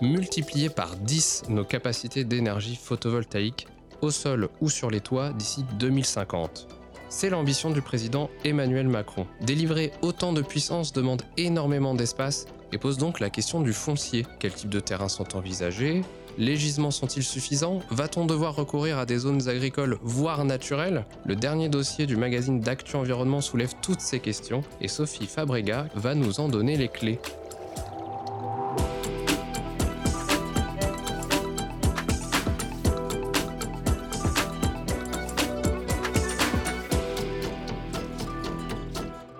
multiplier par 10 nos capacités d'énergie photovoltaïque au sol ou sur les toits d'ici 2050. C'est l'ambition du président Emmanuel Macron. Délivrer autant de puissance demande énormément d'espace et pose donc la question du foncier. Quels types de terrains sont envisagés? Les gisements sont-ils suffisants? Va-t-on devoir recourir à des zones agricoles, voire naturelles? Le dernier dossier du magazine d'Actu Environnement soulève toutes ces questions et Sophie Fabrega va nous en donner les clés.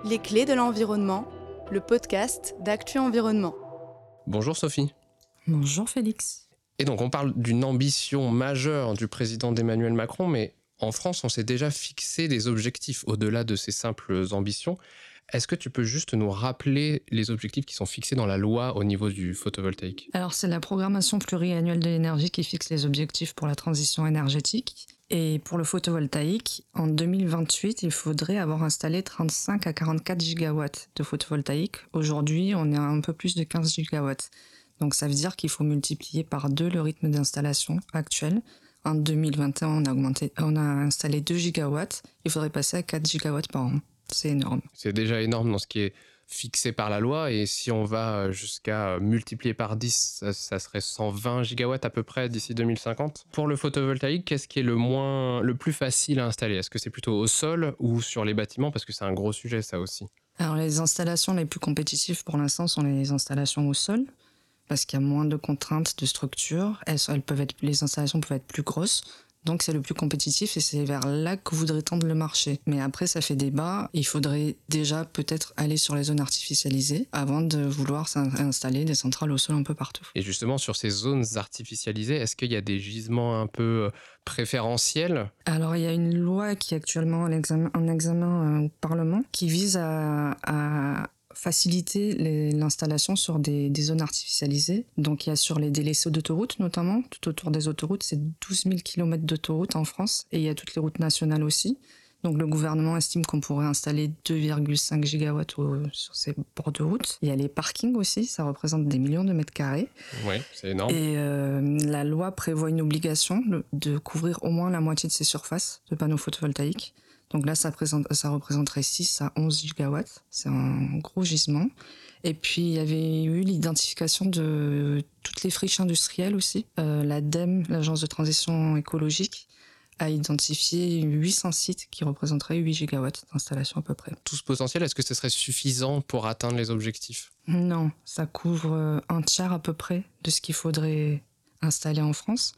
Les clés de l'environnement, le podcast d'Actu Environnement. Bonjour Sophie. Bonjour Félix. Et donc on parle d'une ambition majeure du président d'Emmanuel Macron, mais en France on s'est déjà fixé des objectifs au-delà de ces simples ambitions. Est-ce que tu peux juste nous rappeler les objectifs qui sont fixés dans la loi au niveau du photovoltaïque? Alors c'est la programmation pluriannuelle de l'énergie qui fixe les objectifs pour la transition énergétique. Et pour le photovoltaïque, en 2028, il faudrait avoir installé 35 à 44 gigawatts de photovoltaïque. Aujourd'hui, on est à un peu plus de 15 gigawatts. Donc ça veut dire qu'il faut multiplier par deux le rythme d'installation actuel. En 2021, on a, on a installé 2 gigawatts. Il faudrait passer à 4 gigawatts par an. C'est énorme. C'est déjà énorme dans ce qui est fixé par la loi. Et si on va jusqu'à multiplier par 10, ça, serait 120 gigawatts à peu près d'ici 2050. Pour le photovoltaïque, qu'est-ce qui est le moins, le plus facile à installer? Est-ce que c'est plutôt au sol ou sur les bâtiments? Parce que c'est un gros sujet, ça aussi. Alors, les installations les plus compétitives pour l'instant sont les installations au sol. Parce qu'il y a moins de contraintes de structure. Elles, elles peuvent être, les installations peuvent être plus grosses. Donc c'est le plus compétitif et c'est vers là que voudrait tendre le marché. Mais après ça fait débat. Il faudrait déjà peut-être aller sur les zones artificialisées avant de vouloir installer des centrales au sol un peu partout. Et justement sur ces zones artificialisées, est-ce qu'il y a des gisements un peu euh, préférentiels? Alors il y a une loi qui est actuellement en examen, en examen euh, au Parlement qui vise à, à faciliter l'installation sur des, zones artificialisées. Donc il y a sur les délaissés d'autoroutes notamment, tout autour des autoroutes, c'est 12 000 km d'autoroutes en France et il y a toutes les routes nationales aussi. Donc le gouvernement estime qu'on pourrait installer 2,5 gigawatts sur ces bords de route. Il y a les parkings aussi, ça représente des millions de mètres carrés. Oui, c'est énorme. Et euh, la loi prévoit une obligation de couvrir au moins la moitié de ces surfaces de panneaux photovoltaïques. Donc là, ça, présente, ça représenterait 6 à 11 gigawatts. C'est un gros gisement. Et puis, il y avait eu l'identification de toutes les friches industrielles aussi. Euh, L'ADEME, l'Agence de transition écologique, a identifié 800 sites qui représenteraient 8 gigawatts d'installation à peu près. Tout ce potentiel, est-ce que ce serait suffisant pour atteindre les objectifs? Non, ça couvre un tiers à peu près de ce qu'il faudrait installer en France.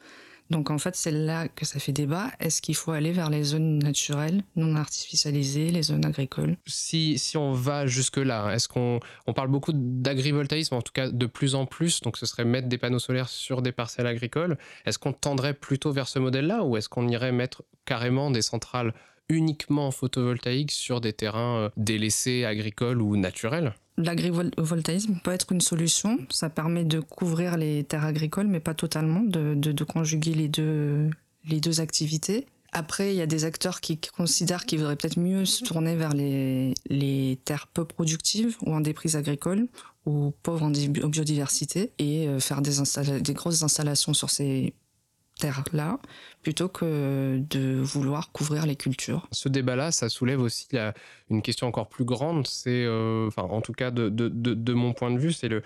Donc en fait, c'est là que ça fait débat. Est-ce qu'il faut aller vers les zones naturelles, non artificialisées, les zones agricoles? Si, si on va jusque-là, est-ce qu'on on parle beaucoup d'agrivoltaïsme, en tout cas de plus en plus, donc ce serait mettre des panneaux solaires sur des parcelles agricoles. Est-ce qu'on tendrait plutôt vers ce modèle-là ou est-ce qu'on irait mettre carrément des centrales uniquement photovoltaïques sur des terrains euh, délaissés, agricoles ou naturels? L'agrivoltaïsme peut être une solution. Ça permet de couvrir les terres agricoles, mais pas totalement, de, conjuguer les deux, activités. Après, il y a des acteurs qui considèrent qu'il vaudrait peut-être mieux se tourner vers les, terres peu productives ou en déprise agricole ou pauvres en biodiversité et euh, faire des, grosses installations sur ces terre-là, plutôt que de vouloir couvrir les cultures. Ce débat-là, ça soulève aussi une question encore plus grande, c'est, euh, enfin, en tout cas de, de, de, mon point de vue, c'est le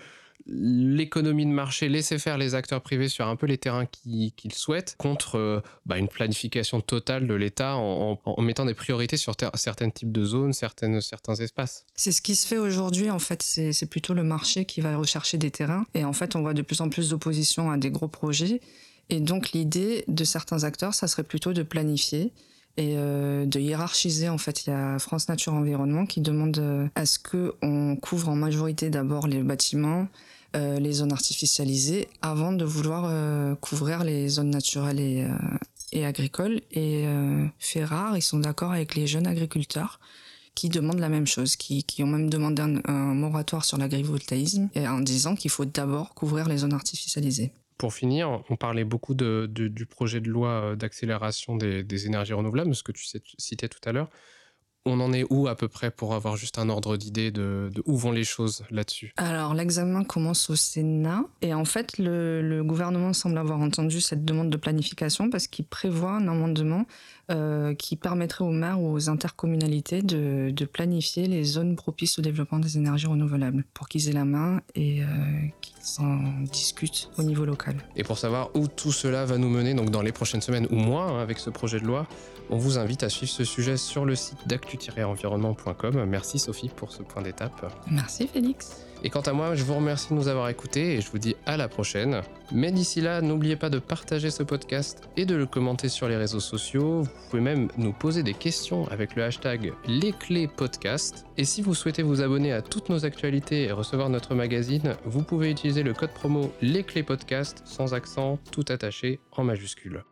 l'économie de marché, laisser faire les acteurs privés sur un peu les terrains qu'ils souhaitent, contre euh, bah, une planification totale de l'État en, en, mettant des priorités sur certains types de zones, certaines, certains espaces. C'est ce qui se fait aujourd'hui, en fait, c'est plutôt le marché qui va rechercher des terrains, et en fait, on voit de plus en plus d'opposition à des gros projets, et donc l'idée de certains acteurs, ça serait plutôt de planifier et euh, de hiérarchiser. En fait, il y a France Nature Environnement qui demande euh, à ce que on couvre en majorité d'abord les bâtiments, euh, les zones artificialisées, avant de vouloir couvrir les zones naturelles et, et agricoles. Et fait rare, ils sont d'accord avec les jeunes agriculteurs qui demandent la même chose, qui, qui ont même demandé un, un moratoire sur l'agrivoltaïsme, en disant qu'il faut d'abord couvrir les zones artificialisées. Pour finir, on parlait beaucoup du projet de loi euh, d'accélération des, énergies renouvelables, ce que tu citais tout à l'heure. on en est où à peu près pour avoir juste un ordre d'idée de, où vont les choses là-dessus? Alors l'examen commence au Sénat et en fait le, gouvernement semble avoir entendu cette demande de planification parce qu'il prévoit un amendement euh, qui permettrait aux maires ou aux intercommunalités de, planifier les zones propices au développement des énergies renouvelables pour qu'ils aient la main et euh, qu'ils en discutent au niveau local. Et pour savoir où tout cela va nous mener, donc dans les prochaines semaines ou mois hein, avec ce projet de loi, on vous invite à suivre ce sujet sur le site d'actu-environnement.com. Merci Sophie pour ce point d'étape. Merci Félix. Et quant à moi, je vous remercie de nous avoir écoutés et je vous dis à la prochaine. Mais d'ici là, n'oubliez pas de partager ce podcast et de le commenter sur les réseaux sociaux. Vous pouvez même nous poser des questions avec le hashtag Les Clés Podcast. Et si vous souhaitez vous abonner à toutes nos actualités et recevoir notre magazine, vous pouvez utiliser le code promo Les Clés Podcast sans accent, tout attaché en majuscule.